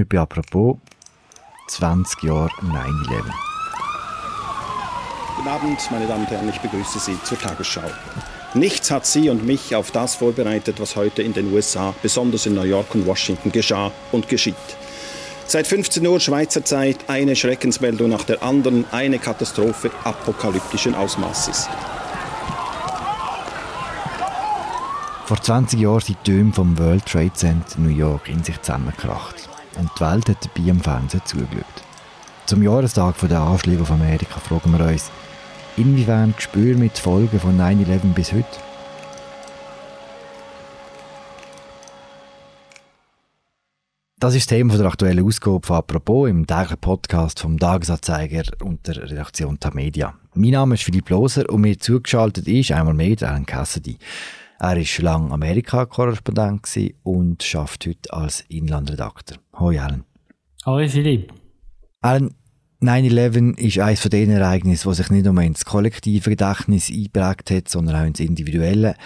Heute apropos 20 Jahre 9-11. Guten Abend, meine Damen und Herren, ich begrüße Sie zur Tagesschau. Nichts hat Sie und mich auf das vorbereitet, was heute in den USA, besonders in New York und Washington, geschah und geschieht. Seit 15 Uhr Schweizer Zeit eine Schreckensmeldung nach der anderen, eine Katastrophe apokalyptischen Ausmaßes. Vor 20 Jahren sind die Türme vom World Trade Center New York in sich zusammengekracht. Und die Welt hat dabei am Fernsehen zugeschaut. Zum Jahrestag der Anschläge auf Amerika fragen wir uns, inwiefern spüren wir die Folgen von 9-11 bis heute? Das ist das Thema der aktuellen Ausgabe von «Apropos» im täglichen Podcast vom Tagesanzeiger und der Redaktion Tamedia. Mein Name ist Philipp Loser und mir zugeschaltet ist einmal mehr Alan Cassidy. Er war lange Amerika-Korrespondent und arbeitet heute als Inlandredakteur. Hoi Alan. Hoi Philipp. Alan, 9-11 ist eines von den Ereignissen, das sich nicht nur ins kollektive Gedächtnis eingeprägt hat, sondern auch ins individuelle.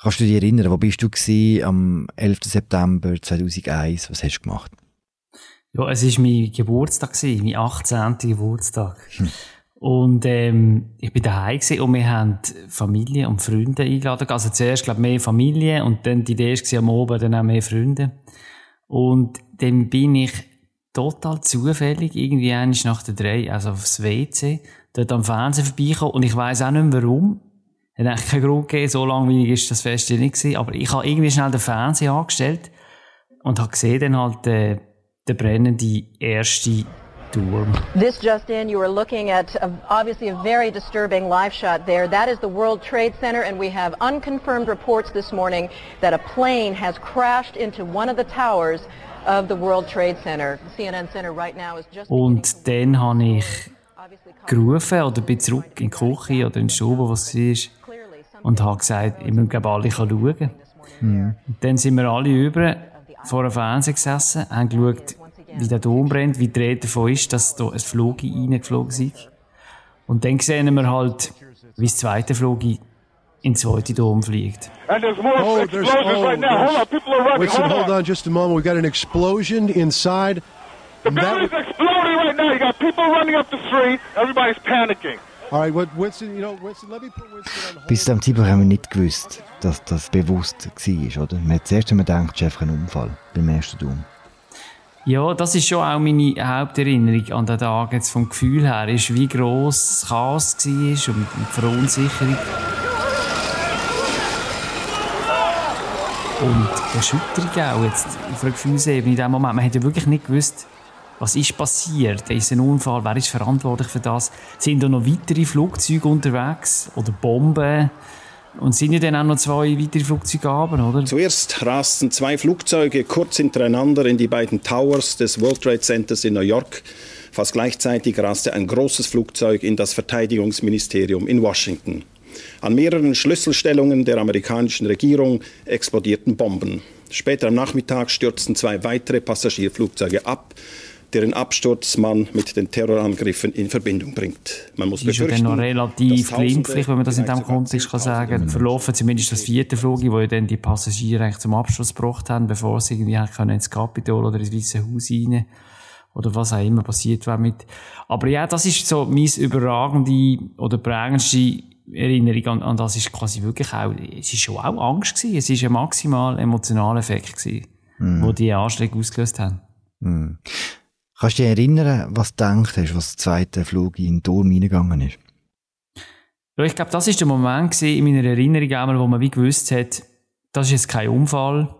Kannst du dich erinnern, wo bist du gewesen, am 11. September 2001? Was hast du gemacht? Ja, es war mein Geburtstag, mein 18. Geburtstag. Und ähm, ich bin daheim und wir haben Familie und Freunde eingeladen. Also zuerst, glaube mehr Familie und dann die Idee war am Oben dann auch mehr Freunde. Und dann bin ich total zufällig irgendwie eines nach der drei, also aufs WC, dort am Fernsehen vorbeikommen und ich weiß auch nicht mehr warum. Hat eigentlich keinen Grund gegeben, so langweilig ist das Fest nicht gewesen, aber ich habe irgendwie schnell den Fernseher angestellt und habe gesehen dann halt äh, den brennende erste Turm. This just in, you are looking at a, obviously a very disturbing live shot there. That is the World Trade Center, and we have unconfirmed reports this morning that a plane has crashed into one of the towers of the World Trade Center. The CNN Center right now is just. Und dann habe ich gerufen oder bin zurück in die Küche oder in die Stube, was es war, und habe gesagt, ich muss alle schauen. Mhm. Dann sind wir alle über vor dem Fernseher gesessen, haben geschaut, wie der Dom brennt, wie die Rede davon ist, dass da ein Flug reingeflogen ist. Und dann sehen wir halt, wie das zweite Flug in den zweiten Dom fliegt. And there's more oh, explosions oh, right now. Hold on, people are running. Listen, hold, hold on. just a moment. We've got an explosion inside. The building's that... exploding right now. You got people running up the street. Everybody's panicking. Right, Winston, you know, Winston, let me put Winston on Bis zu dem Zeitpunkt haben wir nicht gewusst, dass das bewusst war, oder? Man hat zuerst einmal gedacht, es ist einfach ein Unfall beim ersten Dom. Ja, das ist schon auch meine Haupterinnerung an den Tag. Jetzt vom Gefühl her ist, wie gross das Chaos war und die Verunsicherung. Und die Erschütterung auch jetzt auf einer Gefühlsebene in dem Moment. Man hat ja wirklich nicht gewusst, was ist passiert? Ist ein Unfall? Wer ist verantwortlich für das? Sind da noch weitere Flugzeuge unterwegs? Oder Bomben? Und sind ja dann auch noch zwei weitere Flugzeuge haben, oder? Zuerst rasten zwei Flugzeuge kurz hintereinander in die beiden Towers des World Trade Centers in New York. Fast gleichzeitig raste ein großes Flugzeug in das Verteidigungsministerium in Washington. An mehreren Schlüsselstellungen der amerikanischen Regierung explodierten Bomben. Später am Nachmittag stürzten zwei weitere Passagierflugzeuge ab deren Absturz man mit den Terrorangriffen in Verbindung bringt. Man muss ist ja dann noch relativ glimpflich, wenn man das in diesem Kontext kann sagen kann. Verlaufen zumindest das vierte Flug, wo ja dann die Passagiere eigentlich zum Abschluss gebracht haben, bevor sie irgendwie können ins Kapitol oder ins Weiße Haus rein oder was auch immer passiert war mit. Aber ja, das ist so mein überragende oder prägendste Erinnerung an, an das ist quasi wirklich auch, es ist schon auch Angst gewesen. Es ist ein maximal emotionaler Effekt gewesen, mm. wo die Anschläge ausgelöst haben. Mm. Kannst du dich erinnern, was du gedacht hast, was der zweite Flug in den Turm reingegangen ist? Ich glaube, das ist der Moment in meiner Erinnerung, einmal, wo man wie gewusst hat, das ist jetzt kein Unfall,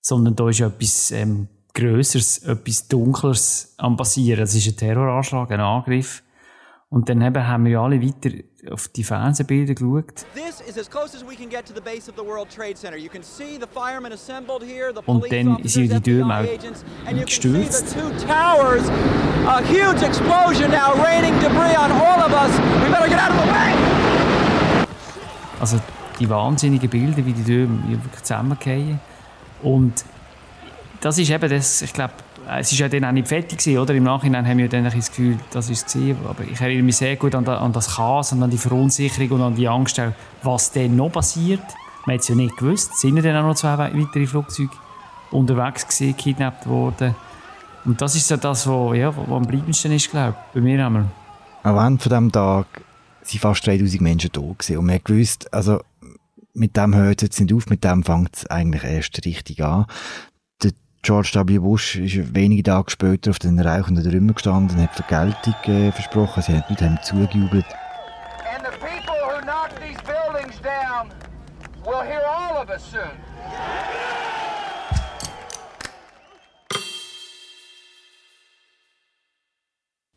sondern da ist etwas ähm, Größeres, etwas Dunkleres am passieren. Das ist ein Terroranschlag, ein Angriff. Und dann haben wir alle weiter auf die Fernsehbilder geschaut. Und dann sind die Türme auch gestürzt. Also die wahnsinnigen Bilder, wie die Türme wirklich zusammengehen. Und das ist eben das, ich glaube, es war ja dann auch nicht fertig gewesen, oder? Im Nachhinein haben wir dann das Gefühl, das ist es Aber ich erinnere mich sehr gut an, an, das Chaos und an die Verunsicherung und an die Angst, was dann noch passiert. Man hat es ja nicht gewusst. Sind ja dann auch noch zwei weitere Flugzeuge unterwegs gewesen, kidnappt worden. Und das ist so das, was ja, wo am bleibendsten ist, glaube ich, bei mir einmal. Am Ende von diesem Tag waren fast 3000 Menschen da gewesen. und man hat gewusst, also mit dem hört es jetzt nicht auf, mit dem fängt es eigentlich erst richtig an. George W. Bush ist wenige Tage später auf den rauchenden Trümmern gestanden und hat Vergeltung äh, versprochen. Sie haben ihm zugejubelt. And the people who knock these buildings down will hear all of us soon.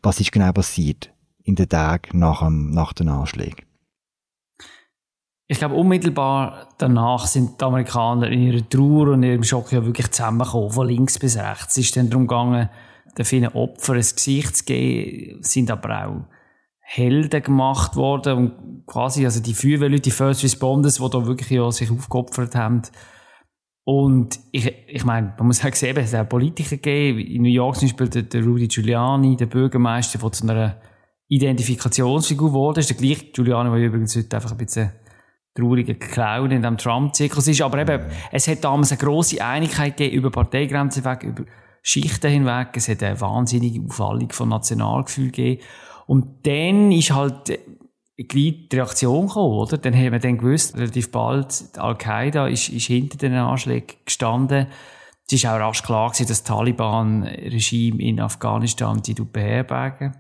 Was ist genau passiert in den Tagen nach, dem, nach den Anschlägen? Ich glaube, unmittelbar danach sind die Amerikaner in ihrer Trauer und ihrem Schock ja wirklich zusammengekommen, von links bis rechts. Es ist dann darum gegangen, den vielen Opfern ein Gesicht zu geben, sind aber auch Helden gemacht worden und quasi, also die Feuerwehrleute, die First Responders, die da wirklich ja sich aufgeopfert haben. Und ich, ich meine, man muss auch sehen, es hat auch Politiker gegeben, in New York zum Beispiel der, der Rudy Giuliani, der Bürgermeister, der zu einer Identifikationsfigur wurde, ist der gleiche Giuliani, der übrigens heute einfach ein bisschen trauriger Clown in diesem Trump-Zirkus ist. Aber eben, es hat damals eine grosse Einigkeit gegeben über Parteigrenzen hinweg, über Schichten hinweg. Es hat eine wahnsinnige Aufwallung von Nationalgefühl gegeben. Und dann ist halt gleich die Reaktion gekommen, oder? Dann haben wir dann gewusst, relativ bald, Al-Qaida ist, ist hinter den Anschlägen gestanden. Es ist auch rasch klar gewesen, dass das Taliban-Regime in Afghanistan die beherbergen.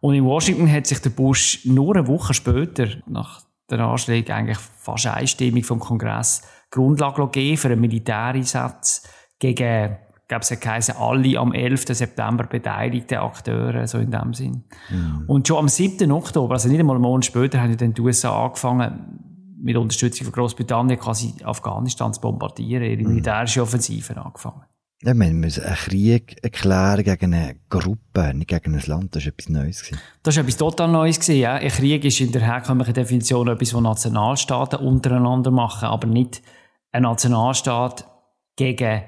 Und in Washington hat sich der Bush nur eine Woche später, nach den Anschlägen, eigentlich fast einstimmig vom Kongress Grundlage gegeben für einen Militäreinsatz gegen glaube, es geheißen, alle am 11. September beteiligten Akteure, so in dem Sinn. Mhm. Und schon am 7. Oktober, also nicht einmal einen Monat später, haben dann die USA angefangen, mit Unterstützung von Großbritannien quasi Afghanistan zu bombardieren, ihre mhm. militärische Offensive angefangen. Ja, wir müssen einen Krieg erklären gegen eine Gruppe, nicht gegen ein Land. Das war etwas Neues. Das war etwas total Neues. Ja. Ein Krieg ist in der herkömmlichen Definition etwas, was Nationalstaaten untereinander machen, aber nicht ein Nationalstaat gegen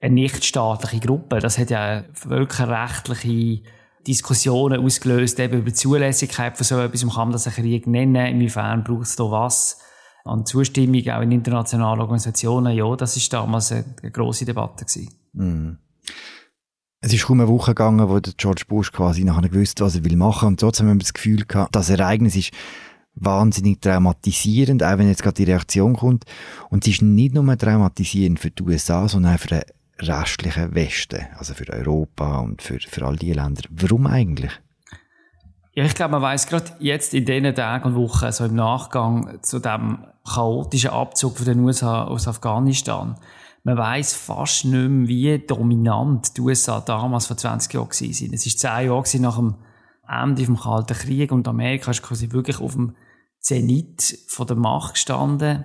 eine nichtstaatliche Gruppe. Das hat ja völkerrechtliche Diskussionen ausgelöst, eben über die Zulässigkeit von so etwas. Man kann das einen Krieg nennen. Inwiefern braucht es da was? An Zustimmung auch in internationalen Organisationen. Ja, das ist damals eine, eine grosse Debatte gewesen. Mm. Es ist kaum eine Woche gegangen, wo der George Bush quasi nachher gewusst, was er will machen. Und trotzdem haben wir das Gefühl gehabt, das Ereignis ist wahnsinnig traumatisierend, auch wenn jetzt gerade die Reaktion kommt. Und es ist nicht nur traumatisierend für die USA, sondern auch für den restlichen Westen, also für Europa und für, für all die Länder. Warum eigentlich? Ja, ich glaube, man weiß gerade jetzt in diesen Tagen und Wochen, so im Nachgang zu dem chaotischen Abzug von den USA aus Afghanistan, man weiß fast nicht mehr, wie dominant die USA damals vor 20 Jahren waren. Es war zehn Jahre nach dem Ende des Kalten Krieg und Amerika ist quasi wirklich auf dem Zenit von der Macht gestanden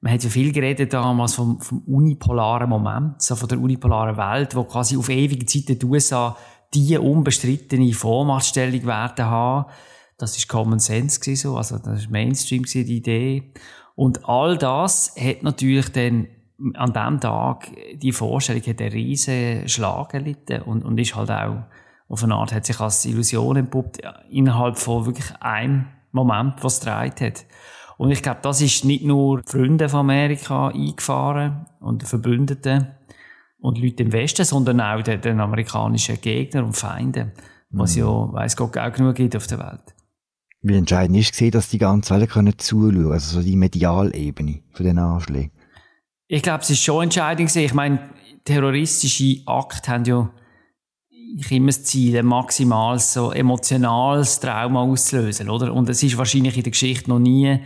man hat ja viel geredet damals vom, vom unipolaren Moment, so von der unipolaren Welt, wo quasi auf ewige Zeit die USA die unbestrittene Vormachtstellung werden haben. Das ist Common Sense gewesen, so, also das ist Mainstream die Idee. Und all das hat natürlich dann an dem Tag die Vorstellung hat einen riesen Schlag erlitten und, und ist halt auch auf eine Art hat sich als Illusion entpuppt innerhalb von wirklich einem Moment, was es hat. Und ich glaube, das ist nicht nur Freunde von Amerika eingefahren und Verbündeten und Leute im Westen, sondern auch den, den amerikanischen Gegner und Feinden, was mhm. ja, weiss Gott, auch genug gibt auf der Welt. Wie entscheidend ist gesehen, dass die ganze Welt können zuschauen, also so die Medialebene von den Anschlägen? Ich glaube, es ist schon entscheidend gewesen. Ich meine, terroristische Akte haben ja ich immer das Ziel, ein maximales, so emotionales Trauma auszulösen, oder? Und es ist wahrscheinlich in der Geschichte noch nie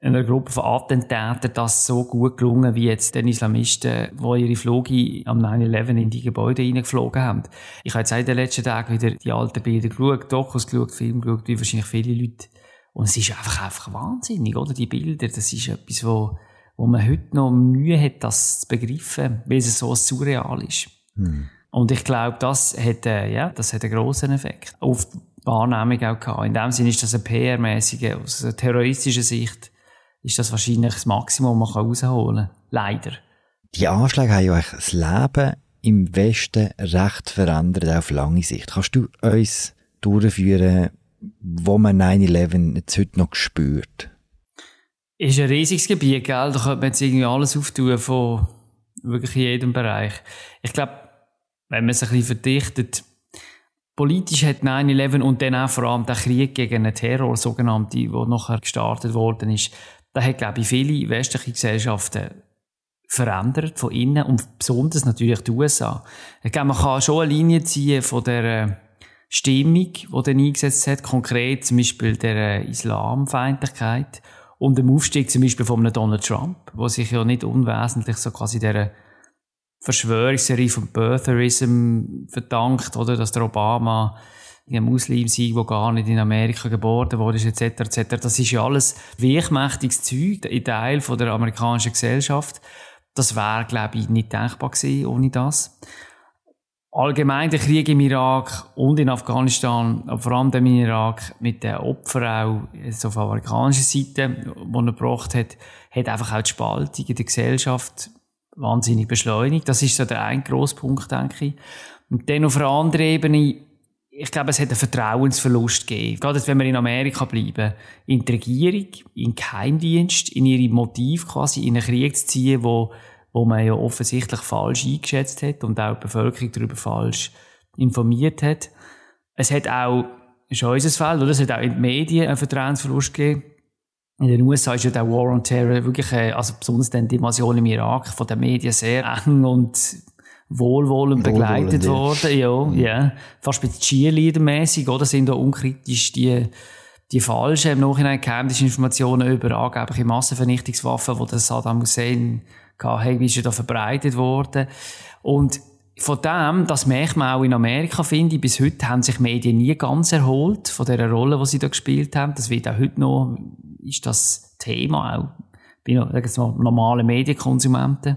einer Gruppe von Attentätern das so gut gelungen, wie jetzt den Islamisten, die ihre Flüge am 9-11 in die Gebäude reingeflogen haben. Ich habe jetzt in den letzten Tagen wieder die alten Bilder geschaut, Dokus geschaut, Film geschaut, wie wahrscheinlich viele Leute. Und es ist einfach, einfach wahnsinnig, oder? Die Bilder, das ist etwas, wo, wo man heute noch Mühe hat, das zu begreifen, weil es so surreal ist. Hm. Und ich glaube, das hat, äh, ja, das hat einen grossen Effekt auf die Wahrnehmung auch gehabt. In dem Sinne ist das eine PR-mäßige, aus einer terroristischen Sicht, ist das wahrscheinlich das Maximum, was man rausholen kann. Leider. Die Anschläge haben ja das Leben im Westen recht verändert, auf lange Sicht. Kannst du uns durchführen, wo man 9-11 jetzt heute noch spürt? Ist ein riesiges Gebiet, gell? Da könnte man jetzt irgendwie alles auftun von wirklich jedem Bereich. Ich glaube, wenn man es ein bisschen verdichtet, politisch hat 9-11 und dann auch vor allem der Krieg gegen den Terror, sogenannte, der nachher gestartet worden ist, da hat, glaube ich, viele westliche Gesellschaften verändert von innen und besonders natürlich die USA. Ich glaube, man kann schon eine Linie ziehen von der äh, Stimmung, die dann eingesetzt hat, konkret zum Beispiel der äh, Islamfeindlichkeit und dem Aufstieg zum Beispiel von einem Donald Trump, wo sich ja nicht unwesentlich so quasi der Verschwörungsserie von Birtherism verdankt, oder, dass der Obama ein Muslim sei, der gar nicht in Amerika geboren wurde, etc., etc. Das ist ja alles weichmächtiges Zeug, ein Teil von der amerikanischen Gesellschaft. Das wäre, glaube ich, nicht denkbar gewesen ohne das. Allgemein der Krieg im Irak und in Afghanistan, vor allem im Irak mit den Opfern auch so auf amerikanischer Seite, die er gebracht hat, hat einfach auch die Spaltung in der Gesellschaft wahnsinnig beschleunigt. Das ist so der ein grosser Punkt, denke ich. Und dann auf einer anderen Ebene, ich glaube, es hat einen Vertrauensverlust gegeben. Gerade wenn wir in Amerika bleiben, in die Regierung, in den Geheimdienst, in ihre Motiv quasi, in einen Krieg zu ziehen, wo, wo man ja offensichtlich falsch eingeschätzt hat und auch die Bevölkerung darüber falsch informiert hat. Es hat auch, ist unser Fall, oder? Es hat auch in den Medien einen Vertrauensverlust gegeben. In den USA ist ja der War on Terror wirklich, äh, also besonders dann die Invasion im Irak von den Medien sehr eng und wohlwollend begleitet worden. Ja, ja. Fast ein bisschen Cheerleader-mässig, oder? Sind da unkritisch die, die falschen, im Nachhinein geheimnisse Informationen über angebliche Massenvernichtungswaffen, die der Saddam Hussein hatte, wie ist ja da verbreitet worden. Und von dem, das merkt man auch in Amerika, finde ich, bis heute haben sich Medien nie ganz erholt von der Rolle, die sie da gespielt haben. Das wird auch heute noch, ist das Thema auch bei normalen Medienkonsumenten.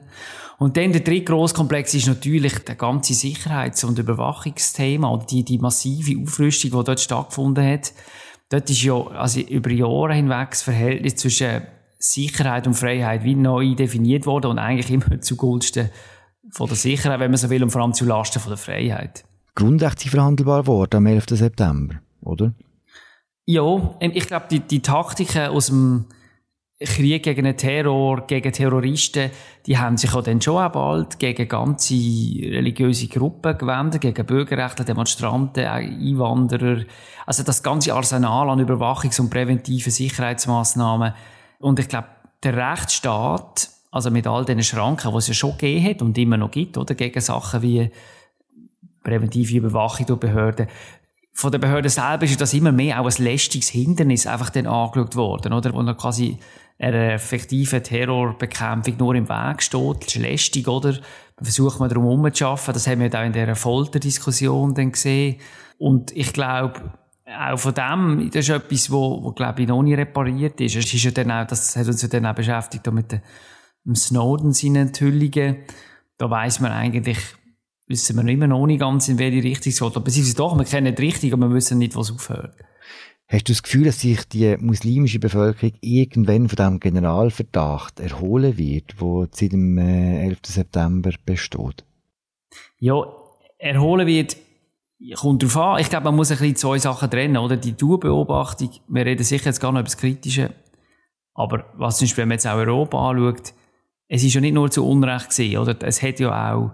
Und dann der dritte Grosskomplex ist natürlich der ganze Sicherheits- und Überwachungsthema oder die, die massive Aufrüstung, die dort stattgefunden hat. Dort ist ja also über Jahre hinweg das Verhältnis zwischen Sicherheit und Freiheit wie neu definiert worden und eigentlich immer zugunsten von der Sicherheit, wenn man so will, und vor allem zulasten von der Freiheit. Grundrechte sind verhandelbar geworden am 11. September, oder? Ja, ähm, ich glaube, die, die Taktiken aus dem Krieg gegen den Terror, gegen Terroristen, die haben sich auch dann schon auch bald gegen ganze religiöse Gruppen gewendet, gegen Bürgerrechtler, Demonstranten, Einwanderer. Also das ganze Arsenal an Überwachungs- und präventiven Sicherheitsmaßnahmen. Und ich glaube, der Rechtsstaat, also mit all den Schranken, die es ja schon gegeben hat und immer noch gibt, oder? Gegen Sachen wie präventive Überwachung durch Behörden. Von der Behörde selber ist das immer mehr auch ein lästiges Hindernis einfach dann angeschaut worden, oder? Wo dann quasi einer effektiven Terrorbekämpfung nur im Weg steht. Das ist lästig, oder? Versucht man darum herumzuschaffen. Das haben wir auch in dieser Folterdiskussion dann gesehen. Und ich glaube, auch von dem, das ist etwas, wo, wo glaube ich, noch nicht repariert ist. Es ist ja dann auch, das hat uns ja dann auch beschäftigt, mit dem Snowden seinen Enthüllungen. Da weiss man eigentlich, wissen wir immer noch nicht ganz, in welche Richtung es geht. Aber sie ist doch, wir kennen die Richtung, aber wir wissen nicht, was aufhört. Hast du das Gefühl, dass sich die muslimische Bevölkerung irgendwann von diesem Generalverdacht erholen wird, der seit dem 11. Äh, September besteht? Ja, erholen wird, kommt darauf an. Ich glaube, man muss ein bisschen zwei Sachen trennen, oder? Die Tourbeobachtung, wir reden sicher jetzt gar noch über das Kritische, aber was zum Beispiel, wenn man jetzt auch Europa anschaut, es ist ja nicht nur zu Unrecht gewesen, oder? Es hat ja auch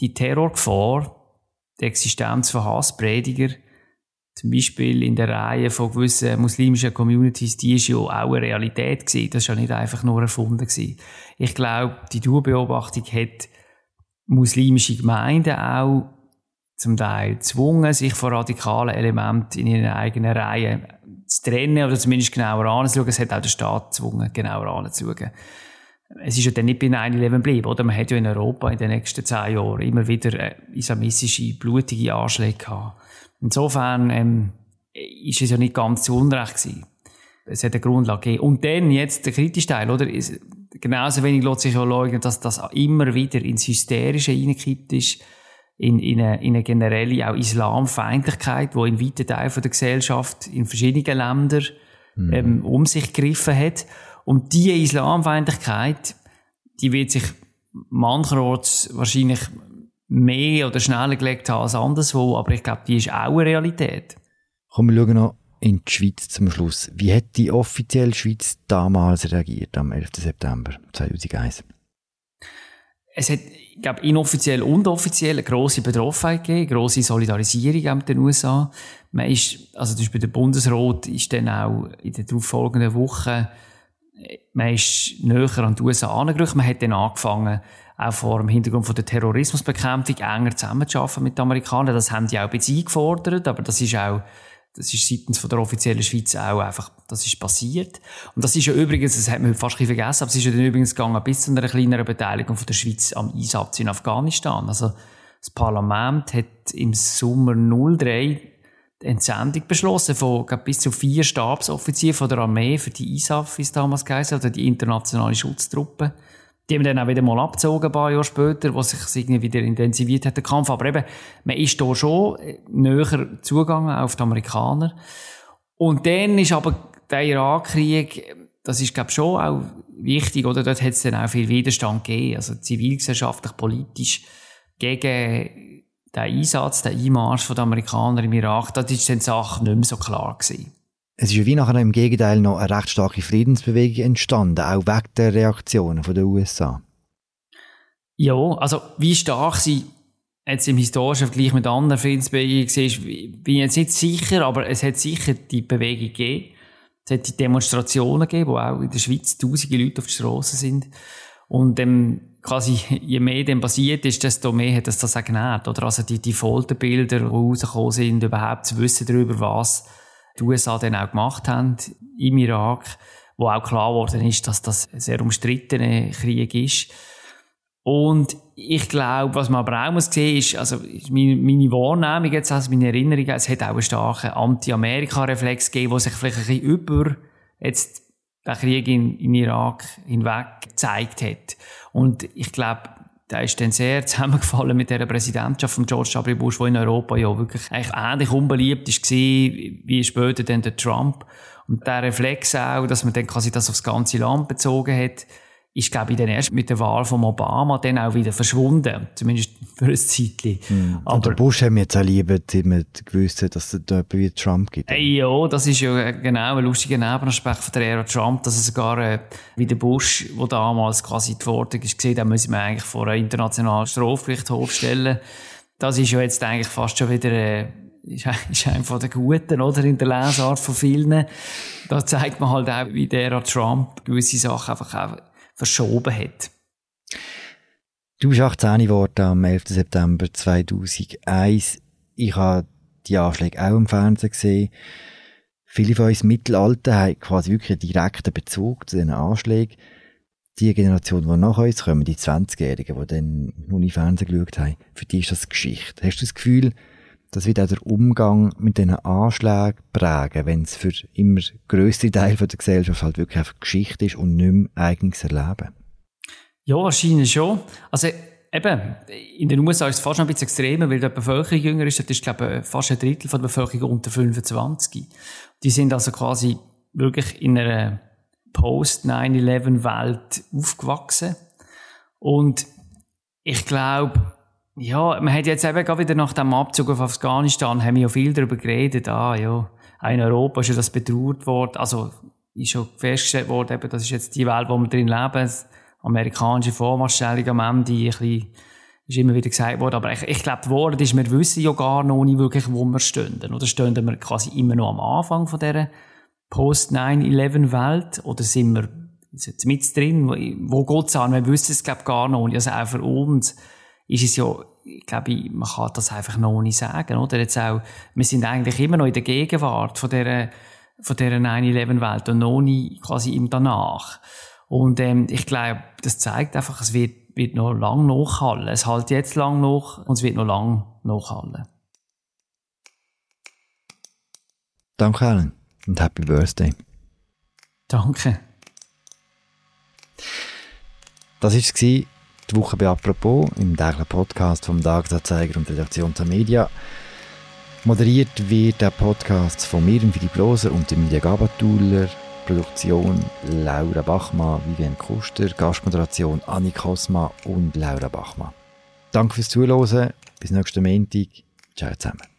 die Terrorgefahr, die Existenz von Hassprediger, zum Beispiel in der Reihe von gewissen muslimischen Communities, die ist ja auch eine Realität gewesen. Das ist ja nicht einfach nur erfunden gewesen. Ich glaube, die Durchbeobachtung hat muslimische Gemeinden auch zum Teil gezwungen, sich von radikalen Elementen in ihren eigenen Reihen zu trennen oder zumindest genauer anzuschauen. Es hat auch der Staat gezwungen, genauer anzuschauen. Es ist ja dann nicht bei 9-11 geblieben, oder? Man hat ja in Europa in den nächsten zehn Jahren immer wieder äh, islamistische, blutige Anschläge gehabt. Insofern ähm, ist es ja nicht ganz zu Unrecht gewesen. Es hat eine Grundlage gegeben. Und dann jetzt der kritische Teil, oder? Genauso wenig lässt sich auch leugnen, dass das immer wieder ins Hysterische reingekippt ist, in, in, eine, in eine generelle auch Islamfeindlichkeit, die in weiten Teilen der Gesellschaft in verschiedenen Ländern mhm. ähm, um sich gegriffen hat. Und diese Islamfeindlichkeit, die wird sich mancherorts wahrscheinlich mehr oder schneller gelegt haben als anderswo, aber ich glaube, die ist auch eine Realität. Kommen wir schauen noch in die Schweiz zum Schluss. Wie hat die offizielle Schweiz damals reagiert, am 11. September 2001? Es hat, ich glaube, inoffiziell und offiziell eine grosse Betroffenheit gegeben, grosse Solidarisierung mit den USA. Man ist, also zum Beispiel der Bundesrat ist dann auch in den darauffolgenden Wochen, man ist näher an die USA angerückt. Man hat dann angefangen, auch vor dem Hintergrund von der Terrorismusbekämpfung enger zusammenzuarbeiten mit den Amerikanern. Das haben die auch ein bisschen eingefordert, aber das ist auch das ist seitens von der offiziellen Schweiz auch einfach, das ist passiert. Und das ist ja übrigens, das hat man fast vergessen, aber es ist ja dann übrigens gegangen bis zu einer kleineren Beteiligung von der Schweiz am Einsatz in Afghanistan. Also, das Parlament hat im Sommer 03 die Entsendung beschlossen von bis zu vier Stabsoffizieren von der Armee für die ISAF, wie es damals geheißen oder die internationale Schutztruppe. Die haben dann auch wieder mal abgezogen, ein paar Jahre später, wo sich irgendwie wieder intensiviert hat, der Kampf. Aber eben, man ist da schon näher zugegangen auf die Amerikaner. Und dann ist aber der Irakkrieg, das ist, glaube ich, schon auch wichtig, oder? Dort hat es dann auch viel Widerstand gegeben, also zivilgesellschaftlich, politisch, gegen den Einsatz, den Einmarsch der Amerikaner im Irak. Da ist dann die Sache nicht mehr so klar gewesen. Es ist wie nachher im Gegenteil noch eine recht starke Friedensbewegung entstanden, auch wegen der Reaktionen der USA. Ja, also wie stark sie jetzt im historischen Vergleich mit anderen Friedensbewegungen siehst, bin ich jetzt nicht sicher, aber es hat sicher die Bewegung gegeben. Es hat die Demonstrationen gegeben, wo auch in der Schweiz tausende Leute auf der Straße sind. Und ähm, quasi, je mehr dem passiert ist, desto mehr hat es das auch genährt. Oder also die, die Folterbilder, die rausgekommen sind, überhaupt zu wissen darüber, was die USA dann auch gemacht haben im Irak, wo auch klar geworden ist, dass das ein sehr umstrittener Krieg ist. Und ich glaube, was man aber auch muss sehen, ist, also meine, meine Wahrnehmung jetzt, also meine Erinnerung, es hat auch einen starken Anti-Amerika-Reflex gegeben, der sich vielleicht ein bisschen über jetzt den Krieg in, in Irak hinweg gezeigt hat. Und ich glaube, der ist dann sehr zusammengefallen mit der Präsidentschaft von George W. Bush, wo in Europa ja wirklich eigentlich ähnlich unbeliebt ist wie später dann der Trump. Und der Reflex auch, dass man dann quasi das aufs ganze Land bezogen hat, ist, glaube ich, dann erst mit der Wahl von Obama dann auch wieder verschwunden. Zumindest für ein Zeitchen. Mhm. Aber und der Bush haben jetzt auch lieber gewusst, dass es da wie Trump gibt. Äh, ja, das ist ja genau ein lustiger Nebenaspekt von der Ära Trump, dass es sogar äh, wie der Bush, wo damals quasi die Forderung ist, gesehen, da müssen wir eigentlich vor einem internationalen Strafgerichtshof stellen. Das ist ja jetzt eigentlich fast schon wieder äh, ist, ist einer von den Guten, oder? In der Lesart von vielen. Da zeigt man halt auch, wie der Trump gewisse Sachen einfach auch verschoben hat. Du bist 18 geworden am 11. September 2001. Ich habe die Anschläge auch im Fernsehen gesehen. Viele von uns Mittelalter haben quasi wirklich einen direkten Bezug zu diesen Anschlägen. Die Generation, die nach uns kommen, die 20-Jährigen, die dann nur in Fernsehen geschaut haben, für die ist das Geschichte. Hast du das Gefühl, das wird auch der Umgang mit diesen Anschlägen prägen, wenn es für immer größere Teil der Gesellschaft halt wirklich einfach Geschichte ist und nicht mehr eigenes Erleben? Ja, wahrscheinlich schon. Also, eben, in den USA ist es fast noch ein bisschen extremer, weil die Bevölkerung jünger ist. Das ist, glaube ich, fast ein Drittel von der Bevölkerung unter 25. Die sind also quasi wirklich in einer Post-9-11-Welt aufgewachsen. Und ich glaube, ja, man hat jetzt eben gerade wieder nach dem Abzug auf Afghanistan, haben wir ja viel darüber geredet, ah, ja, auch in Europa ist ja das bedroht worden, also, ist schon festgestellt worden, eben, das ist jetzt die Welt, wo wir drin leben, amerikanische Vormachtstellung am Ende, ein bisschen, ist immer wieder gesagt worden, aber ich, ich glaube, das Wort ist, wir wissen ja gar noch nicht wirklich, wo wir stehen, oder stehen wir quasi immer noch am Anfang von dieser Post-9-11-Welt, oder sind wir jetzt mit drin, wo, wo geht's an, wir wissen es, glaube gar noch nicht, also auch für uns, ist es ja, ich glaube, man kann das einfach noch nicht sagen, oder? Jetzt auch, wir sind eigentlich immer noch in der Gegenwart von dieser, von dieser 9-11-Welt und noch nicht quasi im Danach. Und, ähm, ich glaube, das zeigt einfach, es wird, wird noch lang nachhallen. Es hält jetzt lang noch und es wird noch lang nachhallen. Danke, Alan. Und Happy Birthday. Danke. Das war es die Woche bei Apropos im täglichen Podcast vom Tagesanzeiger und Redaktion der Media. Moderiert wird der Podcast von mir, Philipp Loser und dem Media Gabatuller. Produktion Laura Bachmann, Vivian Kuster, Gastmoderation Anni Kosma und Laura Bachmann. Danke fürs Zuhören. Bis nächsten Montag. Ciao zusammen.